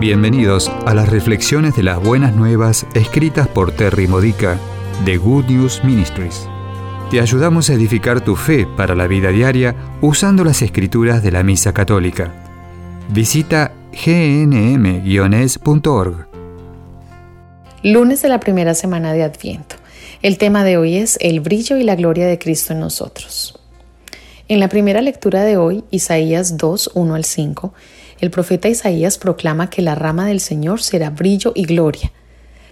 Bienvenidos a las reflexiones de las buenas nuevas escritas por Terry Modica de Good News Ministries. Te ayudamos a edificar tu fe para la vida diaria usando las escrituras de la Misa Católica. Visita gnm-es.org. Lunes de la primera semana de Adviento. El tema de hoy es el brillo y la gloria de Cristo en nosotros. En la primera lectura de hoy, Isaías 2, 1 al 5, el profeta Isaías proclama que la rama del Señor será brillo y gloria.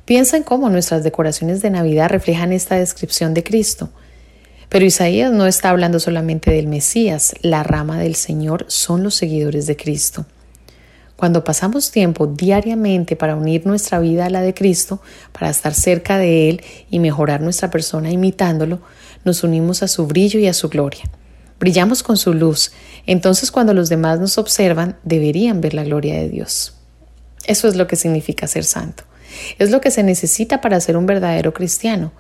Piensa en cómo nuestras decoraciones de Navidad reflejan esta descripción de Cristo. Pero Isaías no está hablando solamente del Mesías, la rama del Señor son los seguidores de Cristo. Cuando pasamos tiempo diariamente para unir nuestra vida a la de Cristo, para estar cerca de Él y mejorar nuestra persona imitándolo, nos unimos a su brillo y a su gloria. Brillamos con su luz, entonces cuando los demás nos observan deberían ver la gloria de Dios. Eso es lo que significa ser santo. Es lo que se necesita para ser un verdadero cristiano.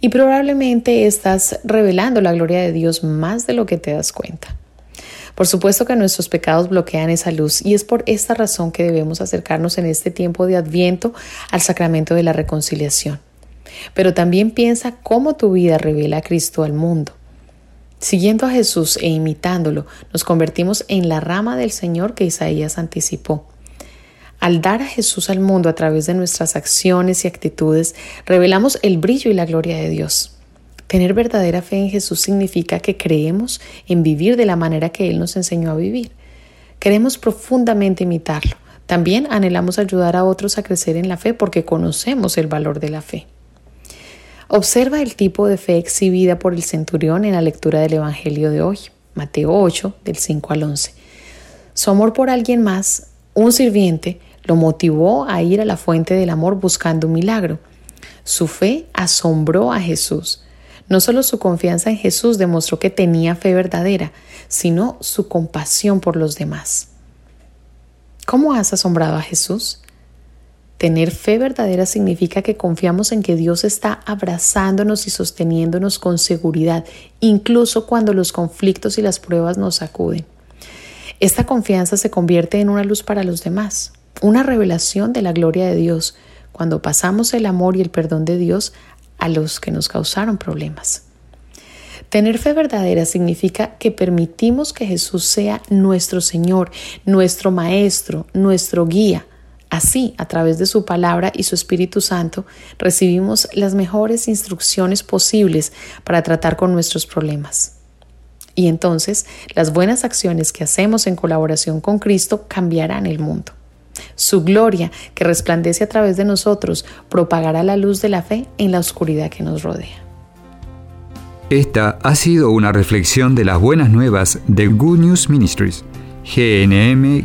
Y probablemente estás revelando la gloria de Dios más de lo que te das cuenta. Por supuesto que nuestros pecados bloquean esa luz y es por esta razón que debemos acercarnos en este tiempo de adviento al sacramento de la reconciliación. Pero también piensa cómo tu vida revela a Cristo al mundo. Siguiendo a Jesús e imitándolo, nos convertimos en la rama del Señor que Isaías anticipó. Al dar a Jesús al mundo a través de nuestras acciones y actitudes, revelamos el brillo y la gloria de Dios. Tener verdadera fe en Jesús significa que creemos en vivir de la manera que Él nos enseñó a vivir. Queremos profundamente imitarlo. También anhelamos ayudar a otros a crecer en la fe porque conocemos el valor de la fe. Observa el tipo de fe exhibida por el centurión en la lectura del Evangelio de hoy, Mateo 8, del 5 al 11. Su amor por alguien más, un sirviente, lo motivó a ir a la fuente del amor buscando un milagro. Su fe asombró a Jesús. No solo su confianza en Jesús demostró que tenía fe verdadera, sino su compasión por los demás. ¿Cómo has asombrado a Jesús? Tener fe verdadera significa que confiamos en que Dios está abrazándonos y sosteniéndonos con seguridad, incluso cuando los conflictos y las pruebas nos sacuden. Esta confianza se convierte en una luz para los demás, una revelación de la gloria de Dios, cuando pasamos el amor y el perdón de Dios a los que nos causaron problemas. Tener fe verdadera significa que permitimos que Jesús sea nuestro Señor, nuestro Maestro, nuestro guía, Así, a través de su palabra y su Espíritu Santo, recibimos las mejores instrucciones posibles para tratar con nuestros problemas. Y entonces, las buenas acciones que hacemos en colaboración con Cristo cambiarán el mundo. Su gloria, que resplandece a través de nosotros, propagará la luz de la fe en la oscuridad que nos rodea. Esta ha sido una reflexión de las buenas nuevas de Good News Ministries, gnm-es.org.